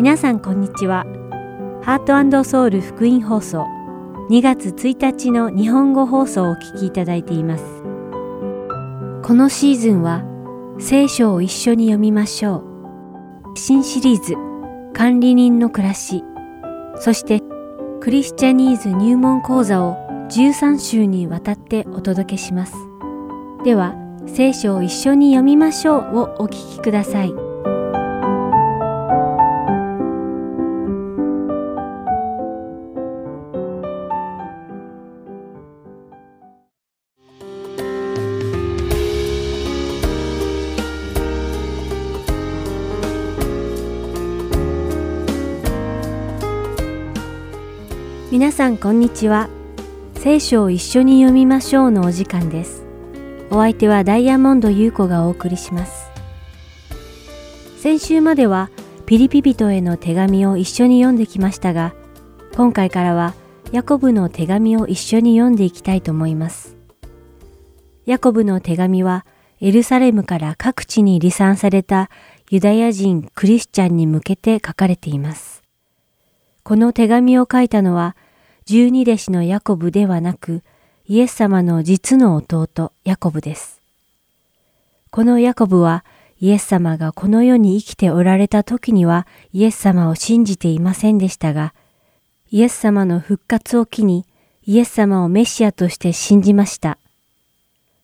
皆さんこんにちは。ハートソウル福音放送2月1日の日本語放送をお聞きいただいています。このシーズンは聖書を一緒に読みましょう。新シリーズ管理人の暮らし、そしてクリスチャニーズ入門講座を13週にわたってお届けします。では、聖書を一緒に読みましょうをお聞きください。皆さんこんにちは。聖書を一緒に読みましょうのお時間です。お相手はダイヤモンド優子がお送りします。先週まではピリピ人への手紙を一緒に読んできましたが、今回からはヤコブの手紙を一緒に読んでいきたいと思います。ヤコブの手紙はエルサレムから各地に離散されたユダヤ人クリスチャンに向けて書かれています。この手紙を書いたのは十二弟子のヤコブではなく、イエス様の実の弟ヤコブです。このヤコブはイエス様がこの世に生きておられた時にはイエス様を信じていませんでしたが、イエス様の復活を機にイエス様をメシアとして信じました。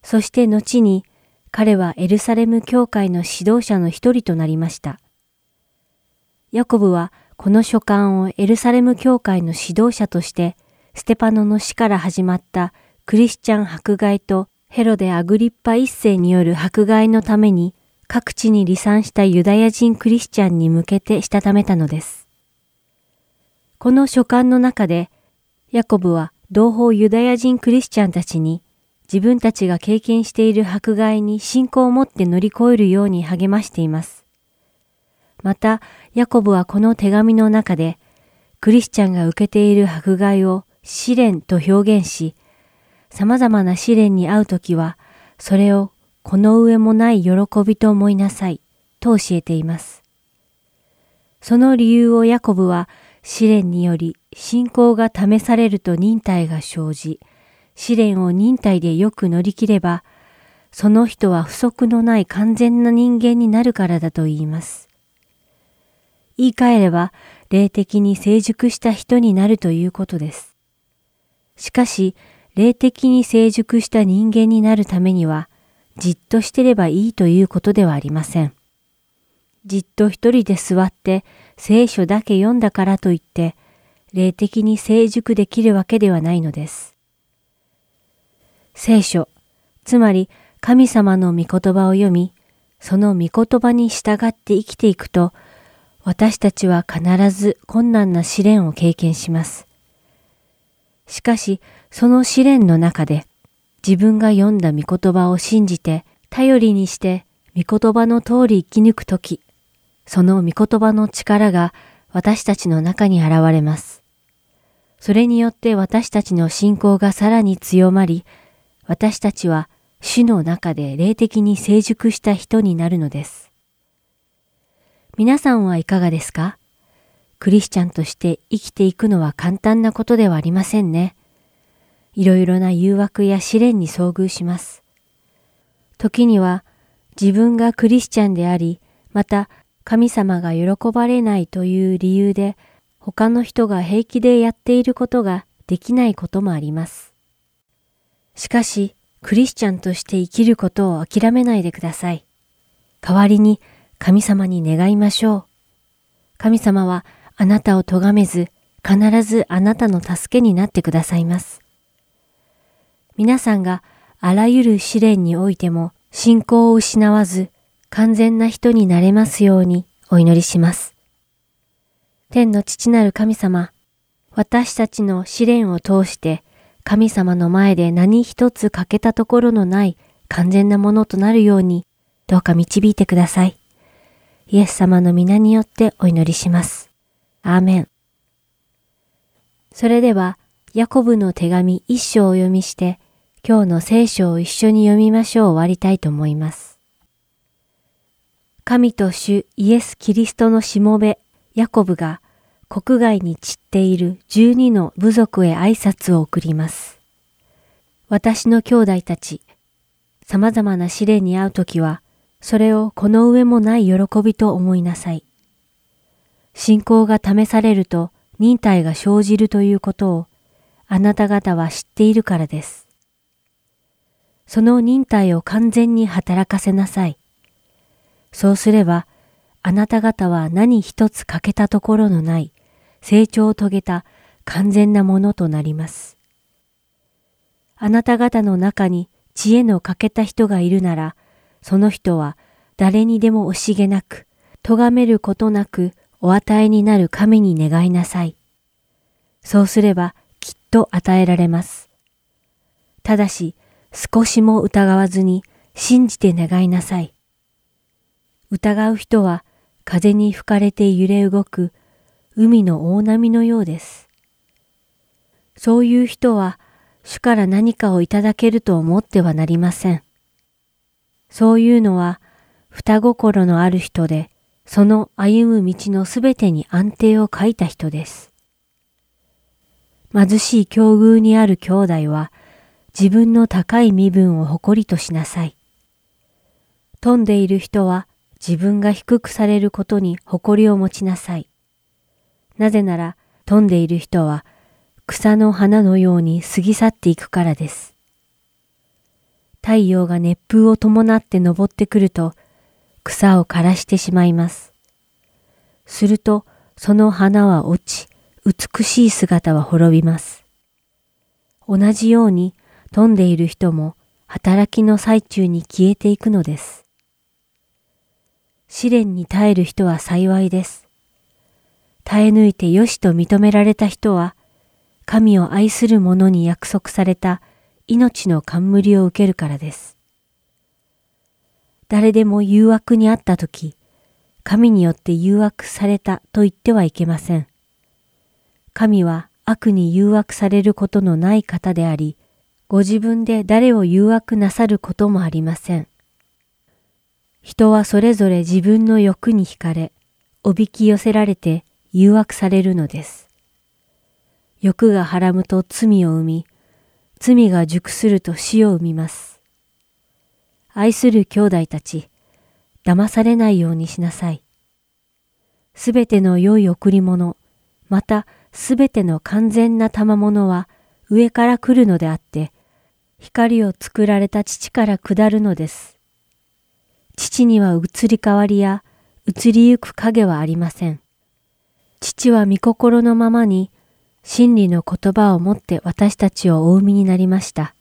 そして後に彼はエルサレム教会の指導者の一人となりました。ヤコブはこの書簡をエルサレム教会の指導者として、ステパノの死から始まったクリスチャン迫害とヘロデ・アグリッパ一世による迫害のために各地に離散したユダヤ人クリスチャンに向けてしたためたのです。この書簡の中で、ヤコブは同胞ユダヤ人クリスチャンたちに自分たちが経験している迫害に信仰を持って乗り越えるように励ましています。また、ヤコブはこの手紙の中で、クリスチャンが受けている迫害を試練と表現し、様々な試練に遭うときは、それをこの上もない喜びと思いなさい、と教えています。その理由をヤコブは、試練により信仰が試されると忍耐が生じ、試練を忍耐でよく乗り切れば、その人は不足のない完全な人間になるからだと言います。言い換えれば、霊的に成熟した人になるということです。しかし、霊的に成熟した人間になるためには、じっとしてればいいということではありません。じっと一人で座って聖書だけ読んだからといって、霊的に成熟できるわけではないのです。聖書、つまり神様の御言葉を読み、その御言葉に従って生きていくと、私たちは必ず困難な試練を経験します。しかし、その試練の中で、自分が読んだ御言葉を信じて、頼りにして、御言葉の通り生き抜くとき、その御言葉の力が私たちの中に現れます。それによって私たちの信仰がさらに強まり、私たちは主の中で霊的に成熟した人になるのです。皆さんはいかがですか？クリスチャンとして生きていくのは簡単なことではありませんね。いろいろな誘惑や試練に遭遇します。時には自分がクリスチャンであり、また神様が喜ばれないという理由で他の人が平気でやっていることができないこともあります。しかし、クリスチャンとして生きることを諦めないでください。代わりに神様に願いましょう。神様はあなたを咎めず、必ずあなたの助けになってくださいます。皆さんがあらゆる試練においても信仰を失わず、完全な人になれますようにお祈りします。天の父なる神様、私たちの試練を通して神様の前で何一つ欠けたところのない完全なものとなるように、どうか導いてください。イエス様の皆によってお祈りします。アーメン。それでは、ヤコブの手紙一章を読みして、今日の聖書を一緒に読みましょう終わりたいと思います。神と主イエス・キリストのしもべ、ヤコブが国外に散っている十二の部族へ挨拶を送ります。私の兄弟たち、様々な試練に遭うときは、それをこの上もない喜びと思いなさい。信仰が試されると忍耐が生じるということをあなた方は知っているからです。その忍耐を完全に働かせなさい。そうすれば、あなた方は何一つ欠けたところのない成長を遂げた完全なものとなります。あなた方の中に知恵の欠けた人がいるなら、その人は誰にでも惜しげなく、咎めることなくお与えになる神に願いなさい。そうすればきっと与えられます。ただし、少しも疑わずに信じて願いなさい。疑う人は風に吹かれて揺れ動く海の大波のようです。そういう人は主から何かをいただけると思ってはなりません。そういうのは双心のある人で、その歩む道のすべてに安定を書いた人です。貧しい境遇にある兄弟は自分の高い身分を誇りとしなさい。富んでいる人は自分が低くされることに誇りを持ちなさい。なぜなら富んでいる人は草の花のように過ぎ去っていくからです。太陽が熱風を伴って昇ってくると草を枯らしてしまいます。するとその花は落ち、美しい姿は滅びます。同じように富んでいる人も働きの最中に消えていくのです。試練に耐える人は幸いです。耐え抜いてよしと認められた人は、神を愛する者に約束された命の冠を受けるからです。誰でも誘惑にあったとき、神によって誘惑されたと言ってはいけません。神は悪に誘惑されることのない方であり、ご自分で誰を誘惑なさることもありません。人はそれぞれ自分の欲に惹かれ、おびき寄せられて誘惑されるのです。欲がはらむと罪を生み、罪が熟すると死を生みます。愛する兄弟たち、騙されないようにしなさい。すべての良い贈り物、またすべての完全な賜物は上から来るのであって、光を作られた父から下るのです。父には移り変わりや移りゆく影はありません。父は御心のままに真理の言葉をもって私たちをお生みになりました。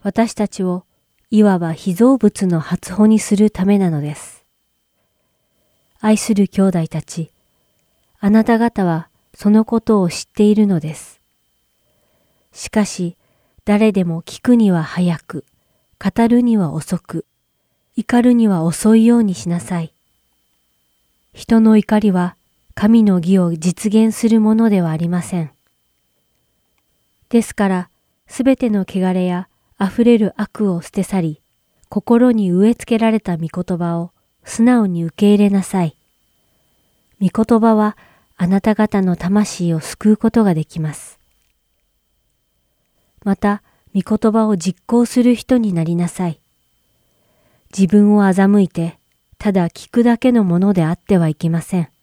私たちをいわば被造物の発歩にするためなのです。愛する兄弟たち、あなた方はそのことを知っているのです。しかし、誰でも聞くには早く、語るには遅く、怒るには遅いようにしなさい。人の怒りは神の義を実現するものではありません。ですから、すべての汚れや溢れる悪を捨て去り、心に植え付けられた御言葉を素直に受け入れなさい。御言葉はあなた方の魂を救うことができます。また、御言葉を実行する人になりなさい。自分を欺いて、ただ聞くだけのものであってはいけません。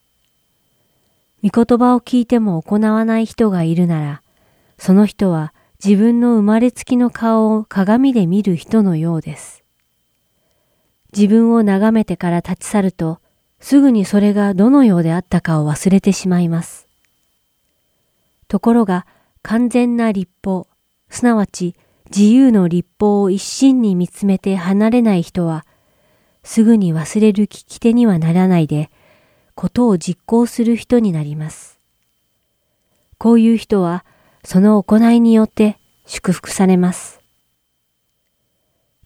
御言葉を聞いても行わない人がいるなら、その人は自分の生まれつきの顔を鏡で見る人のようです。自分を眺めてから立ち去ると、すぐにそれがどのようであったかを忘れてしまいます。ところが、完全な立法、すなわち自由の立法を一心に見つめて離れない人は、すぐに忘れる聞き手にはならないで、ことを実行する人になります。こういう人は、その行いによって祝福されます。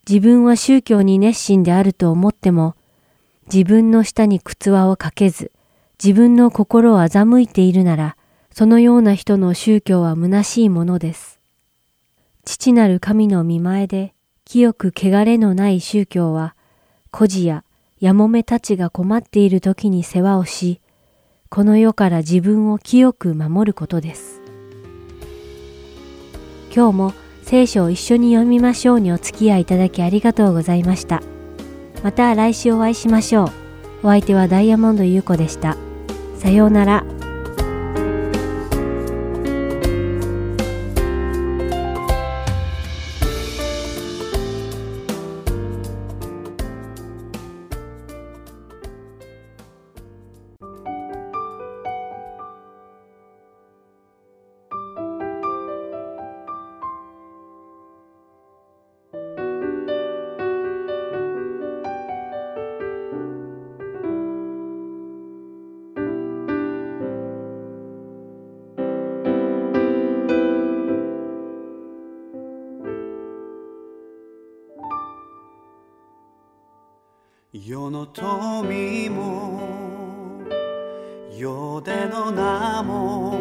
自分は宗教に熱心であると思っても、自分の下に靴輪をかけず、自分の心を欺いているなら、そのような人の宗教は虚しいものです。父なる神の見前で清く汚れのない宗教は、孤児ややもめたちが困っている時に世話をし、この世から自分を清く守ることです。今日も聖書を一緒に読みましょうにお付き合いいただきありがとうございました。また来週お会いしましょう。お相手はダイヤモンド優子でした。さようなら。世の富も世での名も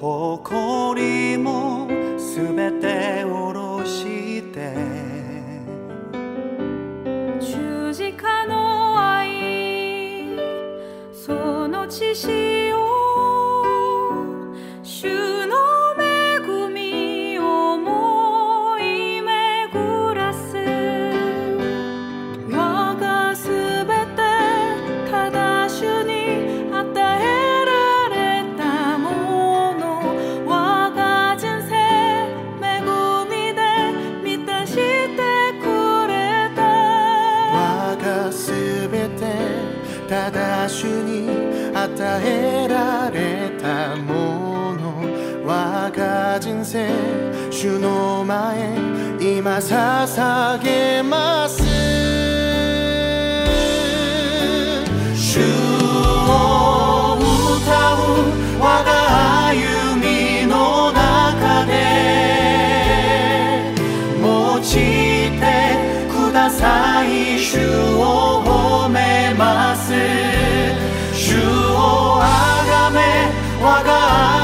誇りもすべて下ろして十字架の愛その知識今捧げます。主を歌う我が歩みの中で用いてください。主を褒めます。我が歩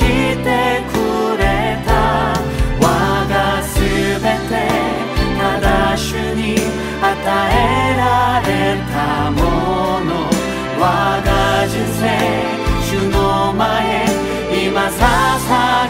してくれた。我がすべてただ主に与えられたもの。我が人生主の前今捧げ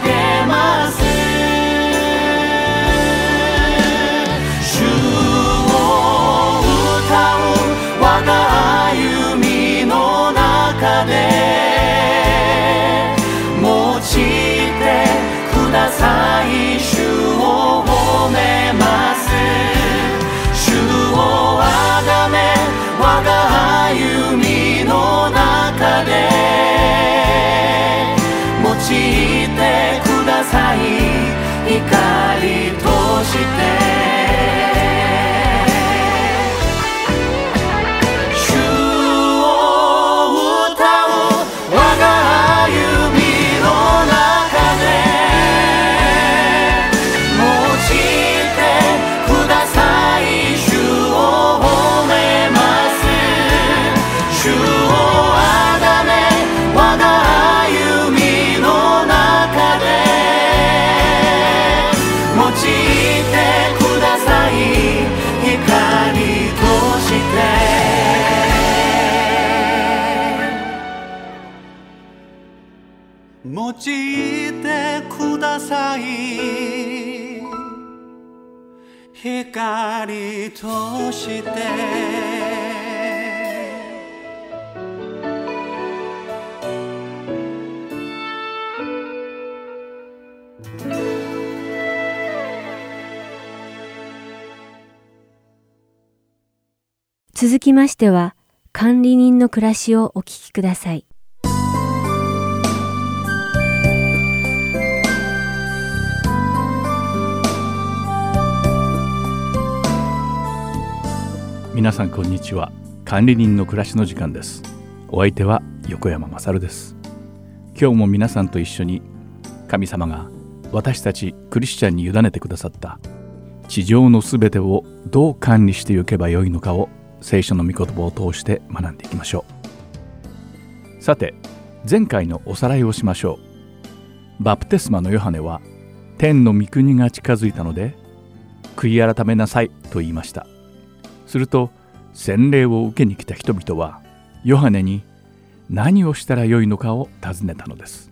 として続きましては管理人の暮らしをお聞きください皆さんこんにちは。管理人の暮らしの時間です。お相手は横山まさるです。今日も皆さんと一緒に神様が私たちクリスチャンに委ねてくださった地上のすべてをどう管理していけばよいのかを聖書の御言葉を通して学んでいきましょう。さて前回のおさらいをしましょう。バプテスマのヨハネは天の御国が近づいたので悔い改めなさいと言いました。すると洗礼を受けに来た人々はヨハネに何をしたらよいのかを尋ねたのです。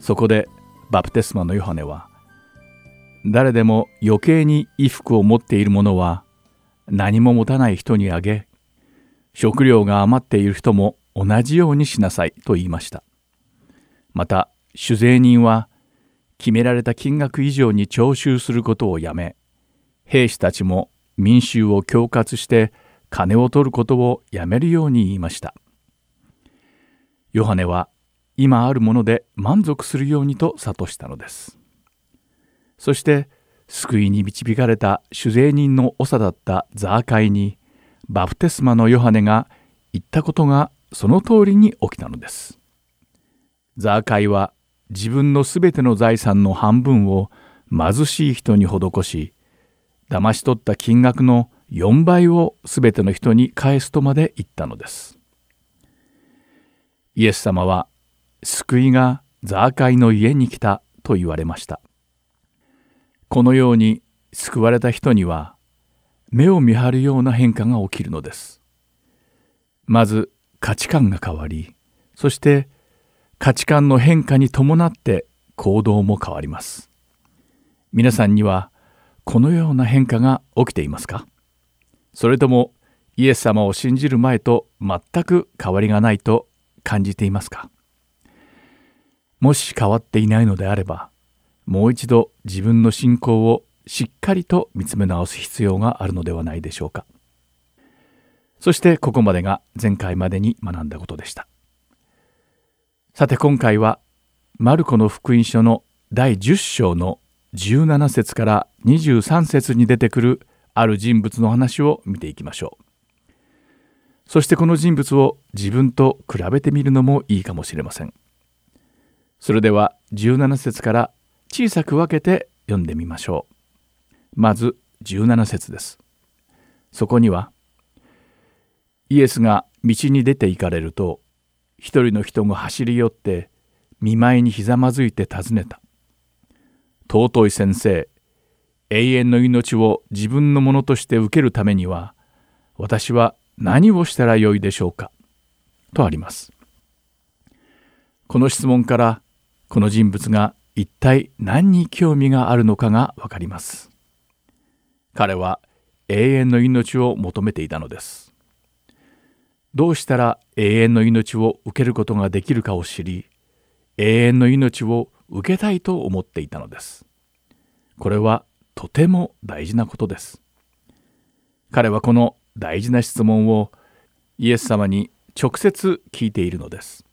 そこでバプテスマのヨハネは誰でも余計に衣服を持っている者は何も持たない人にあげ食料が余っている人も同じようにしなさいと言いました。また酒税人は決められた金額以上に徴収することをやめ兵士たちも民衆を恐喝して金を取ることをやめるように言いました。ヨハネは今あるもので満足するようにと諭したのです。そして救いに導かれた酒税人の長だったザーカイにバプテスマのヨハネが言ったことがその通りに起きたのです。ザーカイは自分のすべての財産の半分を貧しい人に施し騙し取った金額の4倍をすべての人に返すとまで言ったのです。イエス様は救いがザーカイの家に来たと言われました。このように救われた人には目を見張るような変化が起きるのです。まず価値観が変わり、そして価値観の変化に伴って行動も変わります。皆さんにはこのような変化が起きていますか？それともイエス様を信じる前と全く変わりがないと感じていますか？もし変わっていないのであればもう一度自分の信仰をしっかりと見つめ直す必要があるのではないでしょうか？そしてここまでが前回までに学んだことでした。さて今回はマルコの福音書の第10章の17節から23節に出てくるある人物の話を見ていきましょう。そしてこの人物を自分と比べてみるのもいいかもしれません。それでは17節から小さく分けて読んでみましょう。まず17節です。そこにはイエスが道に出て行かれると一人の人が走り寄って見舞いにひざまずいて尋ねた。尊い先生永遠の命を自分のものとして受けるためには私は何をしたらよいでしょうかとあります。この質問からこの人物が一体何に興味があるのかがわかります。彼は永遠の命を求めていたのです。どうしたら永遠の命を受けることができるかを知り永遠の命を受けたいと思っていたのです。これはとても大事なことです。彼はこの大事な質問をイエス様に直接聞いているのです。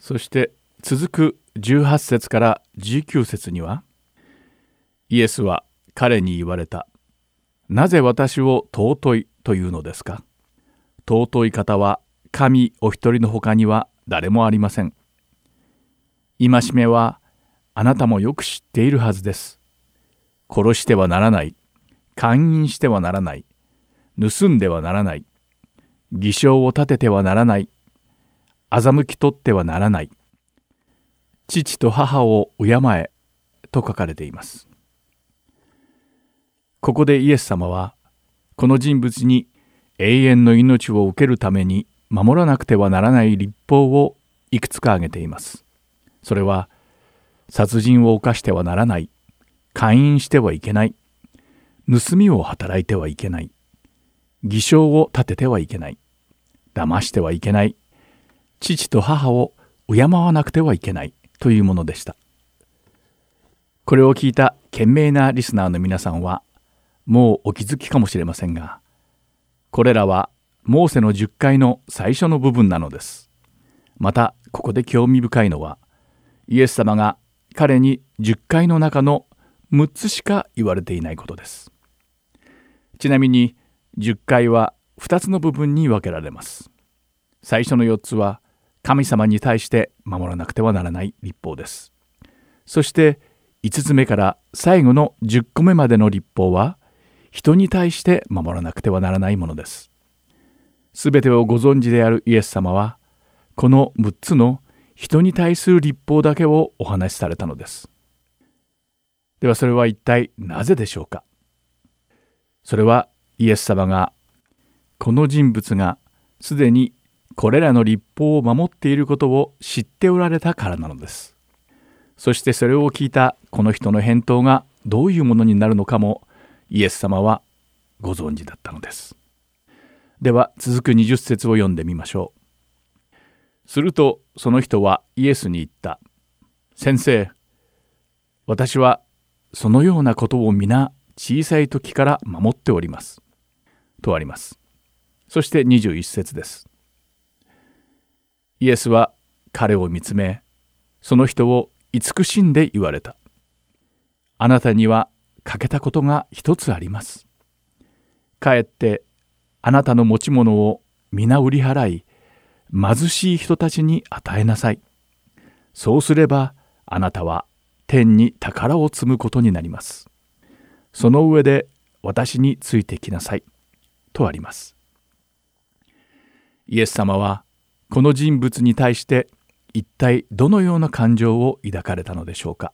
そして続く18節から19節にはイエスは彼に言われた。なぜ私を尊いというのですか？尊い方は神お一人の他には誰もありません。戒めはあなたもよく知っているはずです。殺してはならない。勧誘してはならない。盗んではならない。偽証を立ててはならない。欺き取ってはならない。父と母を敬えと書かれています。ここでイエス様はこの人物に永遠の命を受けるために守らなくてはならない立法をいくつか挙げています。それは殺人を犯してはならない、勧誘してはいけない、盗みを働いてはいけない、偽証を立ててはいけない、騙してはいけない、父と母を敬わなくてはいけない。というものでした。これを聞いた賢明なリスナーの皆さんは、もうお気づきかもしれませんが、これらはモーセの10回の最初の部分なのです。またここで興味深いのはイエス様が彼に10回の中の6つしか言われていないことです。ちなみに10回は2つの部分に分けられます。最初の4つは神様に対して守らなくてはならない立法です。そして5つ目から最後の10個目までの立法は人に対して守らなくてはならないものです。すべてをご存知であるイエス様はこの6つの人に対する立法だけをお話しされたのです。ではそれは一体なぜでしょうか？それはイエス様がこの人物がすでにこれらの立法を守っていることを知っておられたからなのです。そしてそれを聞いたこの人の返答がどういうものになるのかもイエス様はご存知だったのです。では続く20節を読んでみましょう。するとその人はイエスに言った。先生私はそのようなことを皆小さい時から守っております。とあります。そして21節です。イエスは彼を見つめその人を慈しんで言われた。あなたには欠けたことが一つあります。かえってあなたの持ち物を皆売り払い貧しい人たちに与えなさい。そうすればあなたは天に宝を積むことになります。その上で私についてきなさい。とあります。イエス様はこの人物に対して一体どのような感情を抱かれたのでしょうか。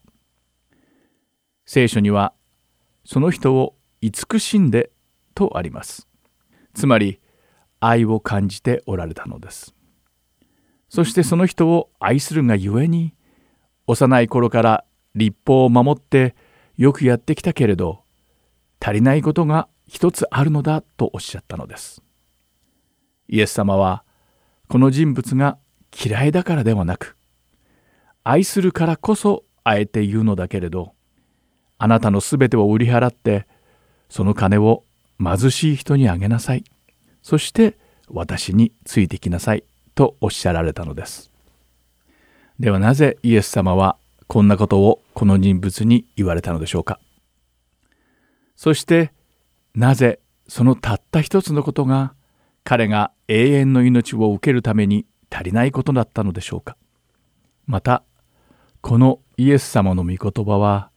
聖書にはその人を慈しんでとあります。つまり愛を感じておられたのです。そしてその人を愛するがゆえに幼い頃から立法を守ってよくやってきたけれど足りないことが一つあるのだとおっしゃったのです。イエス様はこの人物が嫌いだからではなく愛するからこそあえて言うのだけれどあなたのすべてを売り払ってその金を貧しい人にあげなさい。そして私についてきなさい。とおっしゃられたのです。ではなぜイエス様はこんなことをこの人物に言われたのでしょうか。そしてなぜそのたった一つのことが彼が永遠の命を受けるために足りないことだったのでしょうか。またこのイエス様の御言葉は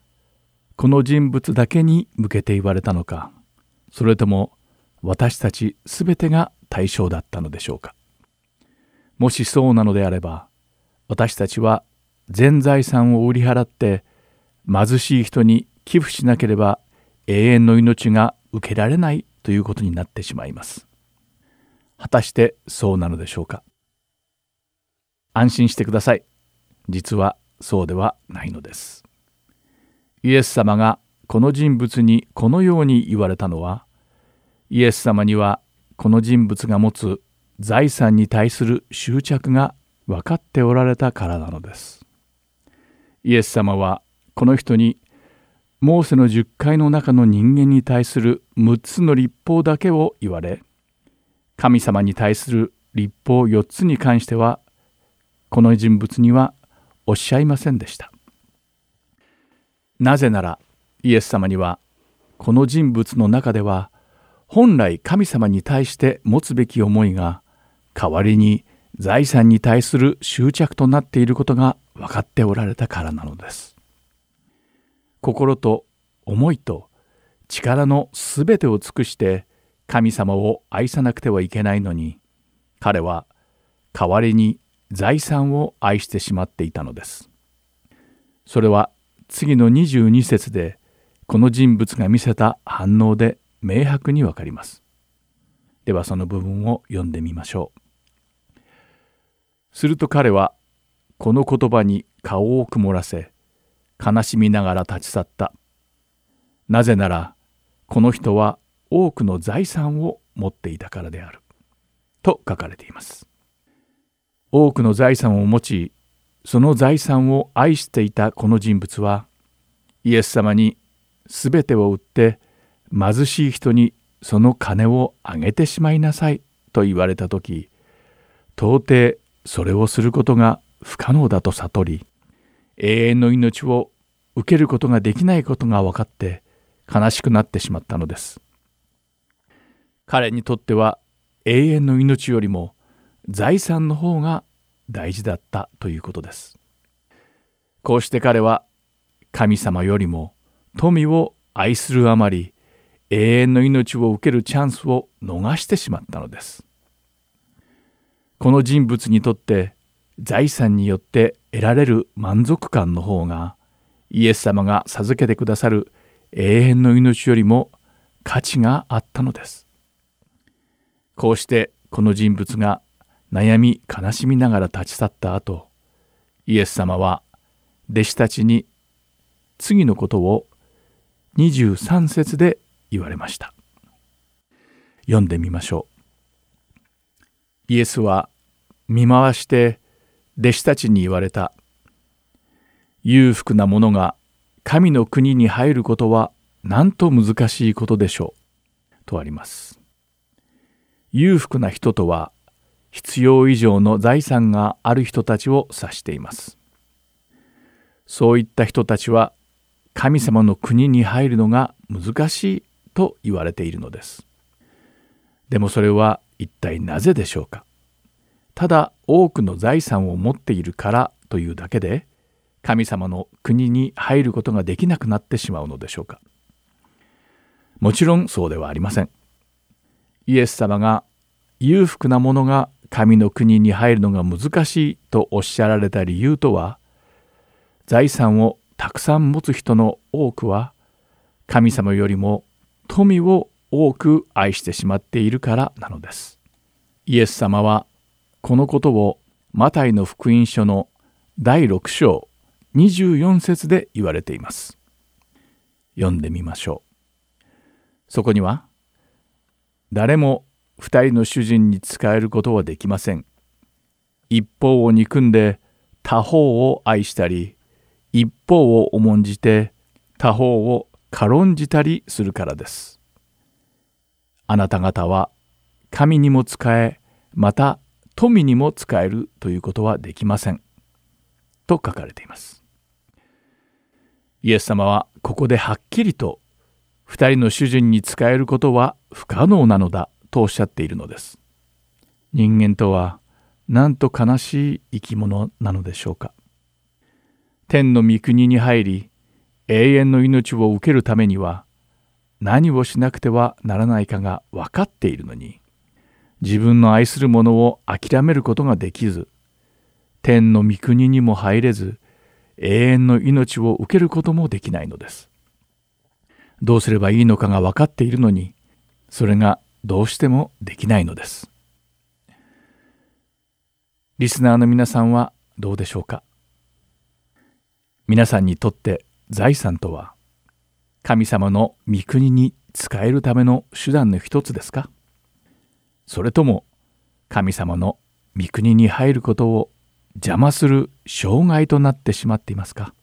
この人物だけに向けて言われたのか。それとも私たちすべてが対象だったのでしょうか。もしそうなのであれば私たちは全財産を売り払って貧しい人に寄付しなければ永遠の命が受けられないということになってしまいます。果たしてそうなのでしょうか？安心してください。実はそうではないのです。イエス様がこの人物にこのように言われたのはイエス様にはこの人物が持つ財産に対する執着が分かっておられたからなのです。イエス様はこの人にモーセの10回の中の人間に対する6つの立法だけを言われ神様に対する立法4つに関してはこの人物にはおっしゃいませんでした。なぜならイエス様にはこの人物の中では本来神様に対して持つべき思いが代わりに財産に対する執着となっていることが分かっておられたからなのです。心と思いと力のすべてを尽くして神様を愛さなくてはいけないのに彼は代わりに財産を愛してしまっていたのです。それは次の22節でこの人物が見せた反応で明白にわかります。ではその部分を読んでみましょう。すると彼はこの言葉に顔を曇らせ悲しみながら立ち去った。なぜならこの人は多くの財産を持っていたからである。と書かれています。多くの財産を持ちその財産を愛していたこの人物はイエス様に全てを売って貧しい人にその金をあげてしまいなさいと言われた時到底それをすることが不可能だと悟り永遠の命を受けることができないことが分かって悲しくなってしまったのです。彼にとっては永遠の命よりも財産の方が大事だったということです。こうして彼は神様よりも富を愛するあまり永遠の命を受けるチャンスを逃してしまったのです。この人物にとって財産によって得られる満足感の方がイエス様が授けてくださる永遠の命よりも価値があったのです。こうしてこの人物が悩み悲しみながら立ち去った後イエス様は弟子たちに次のことを23節で言われました。読んでみましょう。イエスは見回して弟子たちに言われた。裕福な者が神の国に入ることはなんと難しいことでしょう。とあります。裕福な人とは必要以上の財産がある人たちを指しています。そういった人たちは神様の国に入るのが難しいと言われているのです。でもそれは一体なぜでしょうか？ただ多くの財産を持っているからというだけで神様の国に入ることができなくなってしまうのでしょうか？もちろんそうではありません。イエス様が裕福な者が神の国に入るのが難しいとおっしゃられた理由とは財産をたくさん持つ人の多くは神様よりも富を多く愛してしまっているからなのです。イエス様はこのことをマタイの福音書の第6章24節で言われています。読んでみましょう。そこには誰も二人の主人に仕えることはできません。一方を憎んで他方を愛したり一方を重んじて他方を軽んじたりするからです。あなた方は神にも仕えまた富にも使えるということはできません。と書かれています。イエス様はここではっきりと二人の主人に仕えることは不可能なのだとおっしゃっているのです。人間とはなんと悲しい生き物なのでしょうか。天の御国に入り永遠の命を受けるためには何をしなくてはならないかが分かっているのに自分の愛するものを諦めることができず天の御国にも入れず永遠の命を受けることもできないのです。どうすればいいのかが分かっているのにそれがどうしてもできないのです。リスナーの皆さんはどうでしょうか？皆さんにとって財産とは？神様の御国に仕えるための手段の一つですか？それとも神様の御国に入ることを邪魔する障害となってしまっていますか？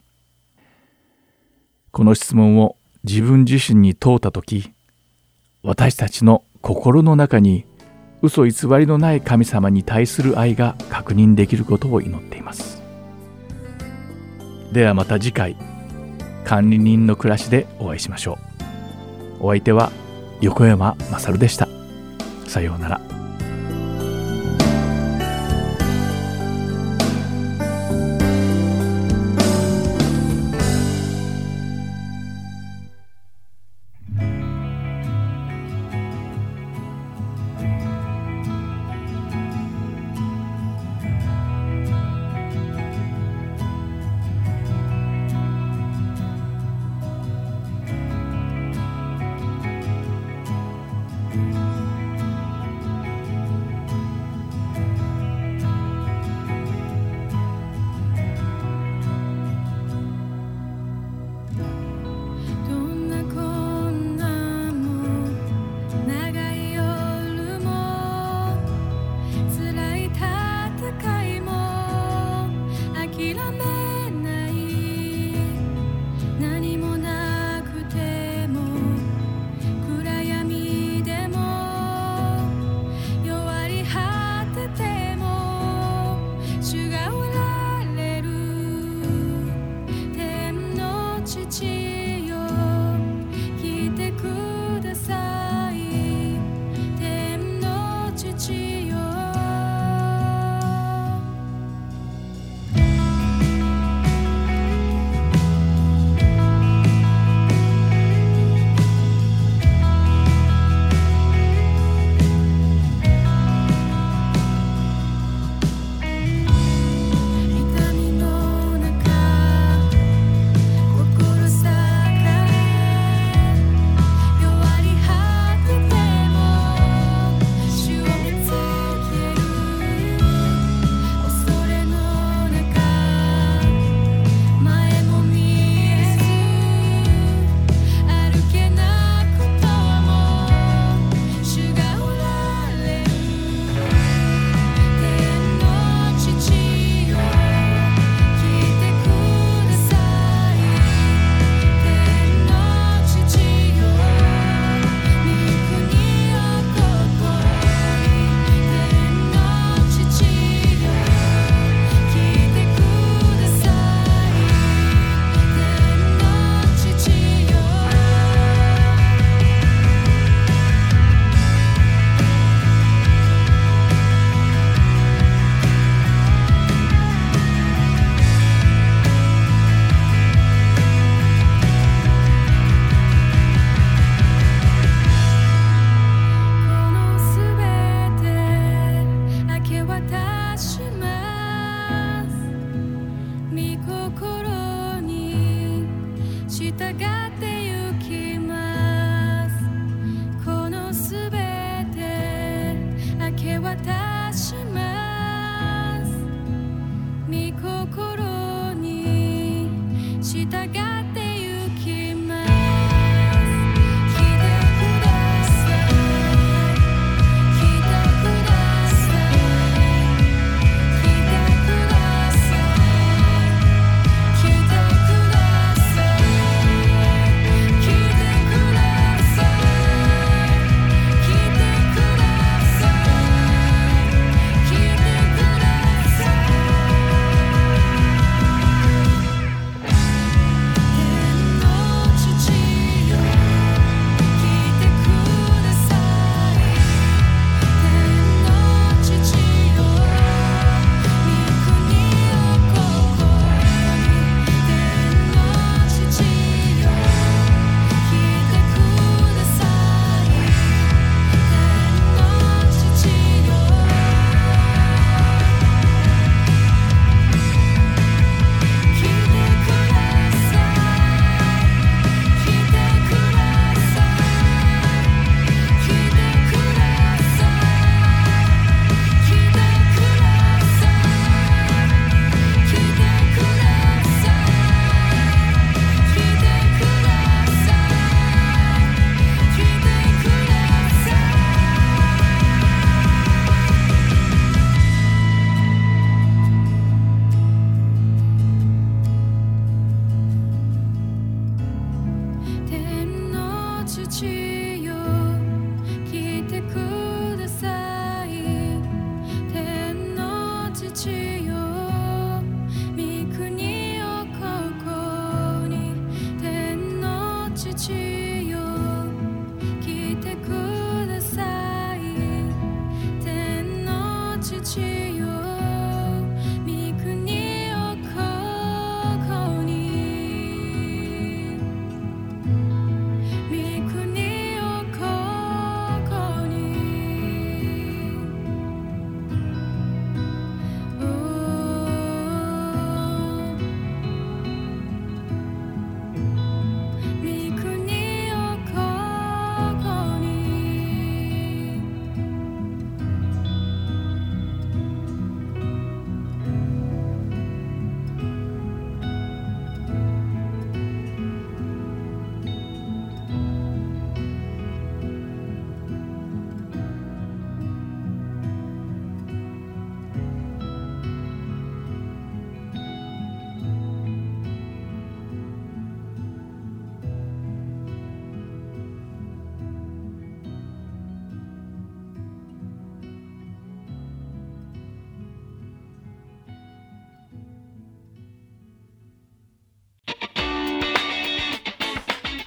この質問を自分自身に問うた時私たちの心の中に嘘偽りのない神様に対する愛が確認できることを祈っています。ではまた次回。管理人の暮らしでお会いしましょう。お相手は横山勝でした。さようなら。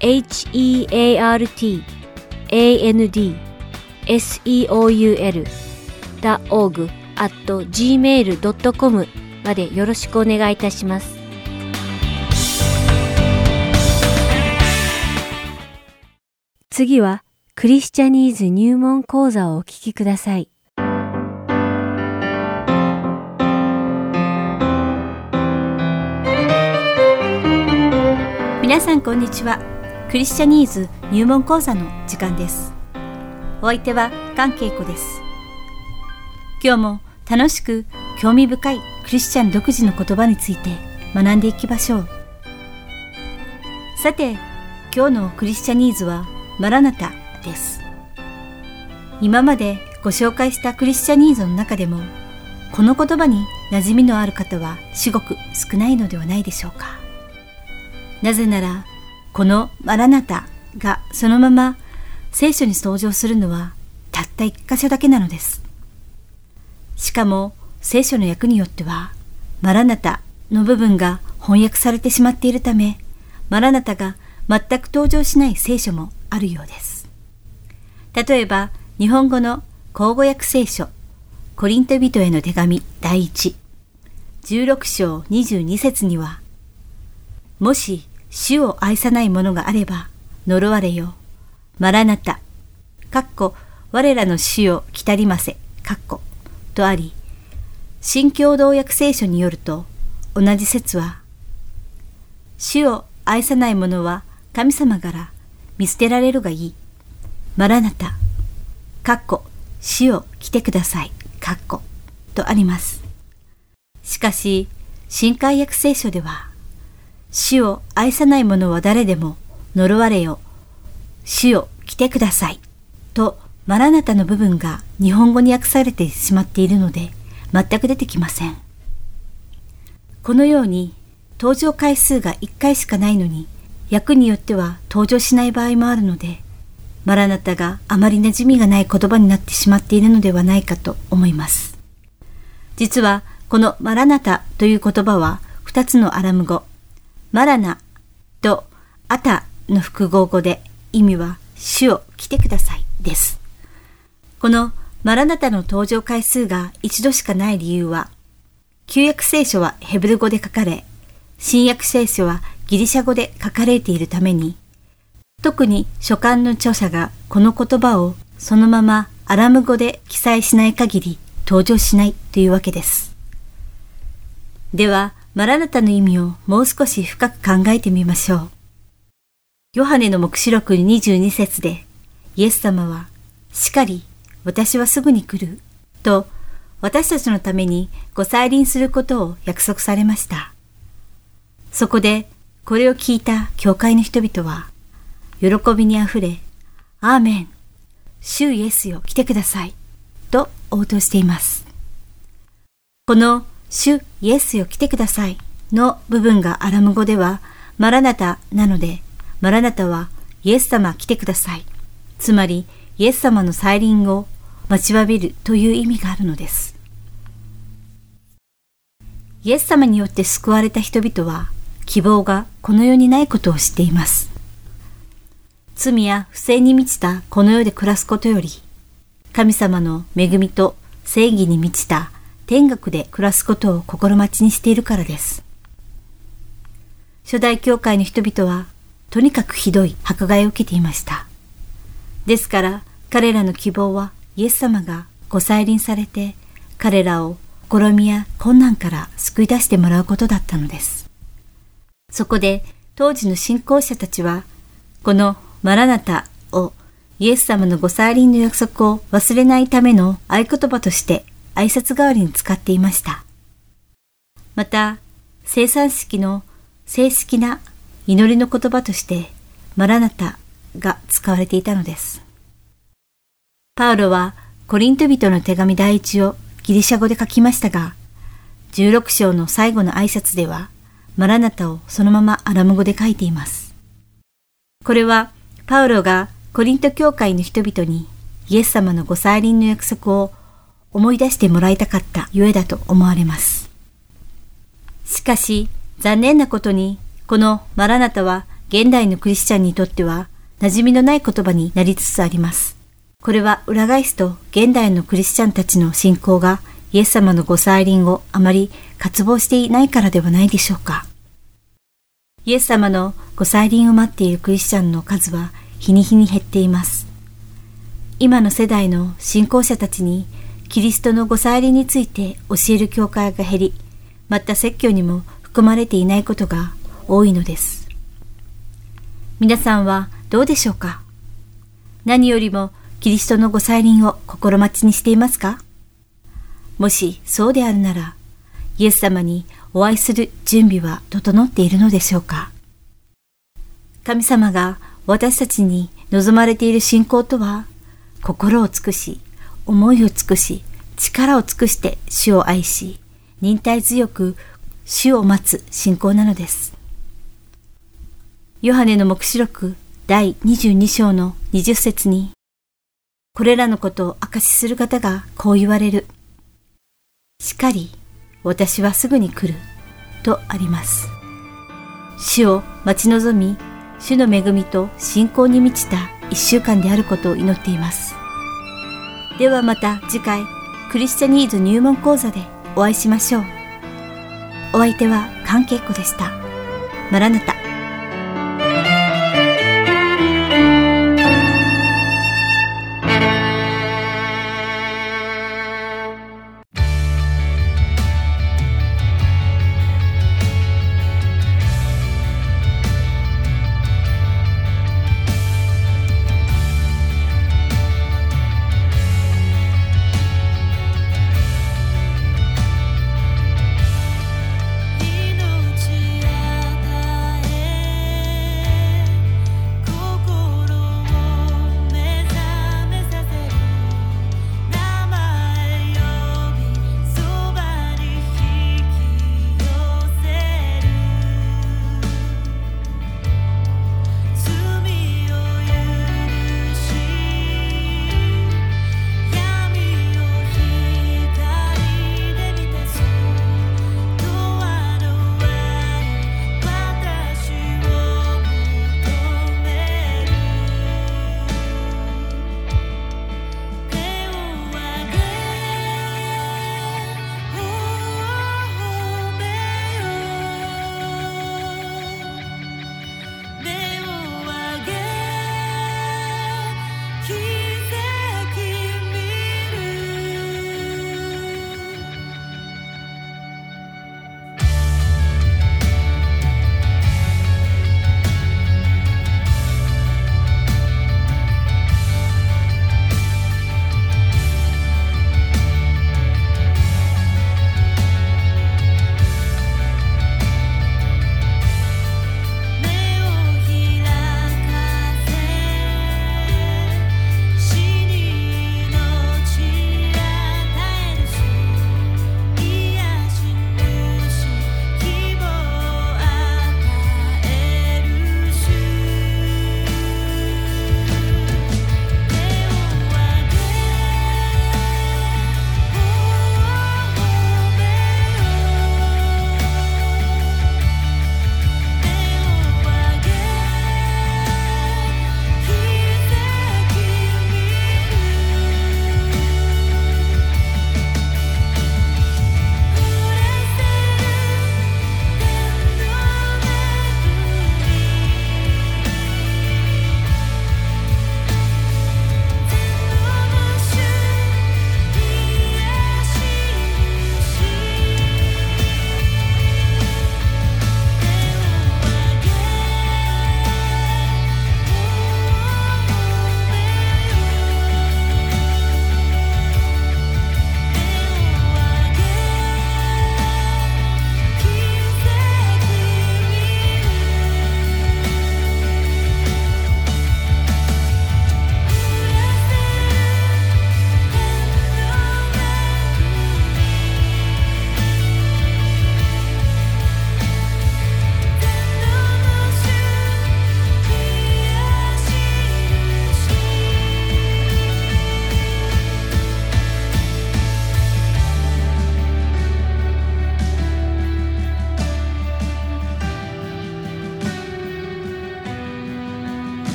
heartandseoul.org at gmail.com までよろしくお願いいたします。次はクリスチャニーズ入門講座をお聞きください。皆さんこんにちはクリスチャニーズ入門講座の時間です。お相手は関恵子です。今日も楽しく興味深いクリスチャン独自の言葉について学んでいきましょう。さて今日のクリスチャニーズはマラナタです。今までご紹介したクリスチャニーズの中でもこの言葉に馴染みのある方は至極少ないのではないでしょうか。なぜなら、このマラナタがそのまま聖書に登場するのはたった一箇所だけなのです。しかも聖書の訳によっては、マラナタの部分が翻訳されてしまっているため、マラナタが全く登場しない聖書もあるようです。例えば、日本語の口語訳聖書、コリント人への手紙第一、16章22節には、もし主を愛さない者があれば呪われよ。マラナタ。かっこ我らの主を来たりませ。かっこ。とあり、新共同訳聖書によると同じ説は、主を愛さない者は神様から見捨てられるがいい。マラナタ。かっこ主を来てください。かっこ。とあります。しかし、新海訳聖書では、主を愛さない者は誰でも呪われよ。主を来てください。と、マラナタの部分が日本語に訳されてしまっているので、全く出てきません。このように、登場回数が1回しかないのに、訳によっては登場しない場合もあるので、マラナタがあまり馴染みがない言葉になってしまっているのではないかと思います。実は、このマラナタという言葉は、2つのアラム語、マラナとアタの複合語で意味は主を来てくださいです。このマラナタの登場回数が一度しかない理由は、旧約聖書はヘブル語で書かれ、新約聖書はギリシャ語で書かれているために、特に書簡の著者がこの言葉をそのままアラム語で記載しない限り登場しないというわけです。では、マラナタの意味をもう少し深く考えてみましょう。ヨハネの目視録22節で、イエス様は、しかり、私はすぐに来る、と、私たちのためにご再臨することを約束されました。そこで、これを聞いた教会の人々は、喜びにあふれ、アーメン、主イエスよ来てください、と応答しています。この主イエスよ来てくださいの部分がアラム語ではマラナタなので、マラナタはイエス様来てください。つまりイエス様の再臨を待ちわびるという意味があるのです。イエス様によって救われた人々は希望がこの世にないことを知っています。罪や不正に満ちたこの世で暮らすことより、神様の恵みと正義に満ちた天国で暮らすことを心待ちにしているからです。初代教会の人々は、とにかくひどい迫害を受けていました。ですから、彼らの希望はイエス様がご再臨されて、彼らを試みや困難から救い出してもらうことだったのです。そこで、当時の信仰者たちは、このマラナタをイエス様のご再臨の約束を忘れないための合言葉として挨拶代わりに使っていました。また、生産式の正式な祈りの言葉としてマラナタが使われていたのです。パウロはコリント人の手紙第一をギリシャ語で書きましたが、16章の最後の挨拶ではマラナタをそのままアラム語で書いています。これはパウロがコリント教会の人々にイエス様のご再臨の約束を思い出してもらいたかったゆえだと思われます。しかし、残念なことに、このマラナタは現代のクリスチャンにとっては馴染みのない言葉になりつつあります。これは裏返すと現代のクリスチャンたちの信仰がイエス様のご再臨をあまり渇望していないからではないでしょうか。イエス様のご再臨を待っているクリスチャンの数は日に日に減っています。今の世代の信仰者たちにキリストのご再臨について教える教会が減り、また説教にも含まれていないことが多いのです。皆さんはどうでしょうか？何よりもキリストのご再臨を心待ちにしていますか？もしそうであるなら、イエス様にお会いする準備は整っているのでしょうか？神様が私たちに望まれている信仰とは、心を尽くし、思いを尽くし、力を尽くして主を愛し、忍耐強く主を待つ信仰なのです。ヨハネの目視録第22章の20節に、これらのことを証しする方がこう言われる。しかり、私はすぐに来る、とあります。主を待ち望み、主の恵みと信仰に満ちた一週間であることを祈っています。ではまた次回、クリスチャニーズ入門講座でお会いしましょう。お相手は関係子でした。マラナタ。